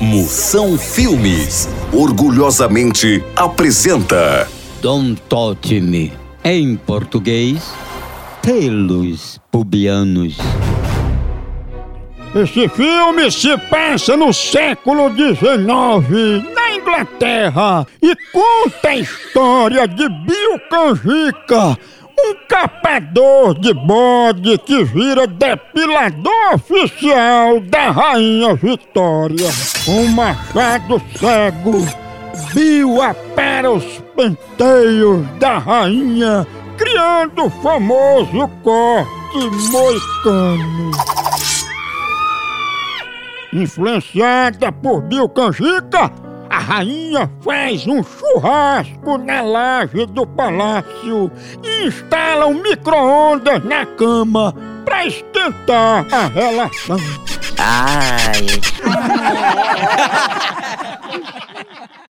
Moção Filmes orgulhosamente apresenta Don't Touch Me, em português, pelos pubianos. Esse filme se passa no século XIX, na Inglaterra, e conta a história de Bill Canjica, um capador de bode que vira depilador oficial da Rainha Vitória. Um machado cego, Bill apara os penteios da rainha, criando o famoso corte moicano. Influenciada por Bill Canjica, a rainha faz um churrasco na laje do palácio e instala um micro-ondas na cama para esquentar a relação. Ai.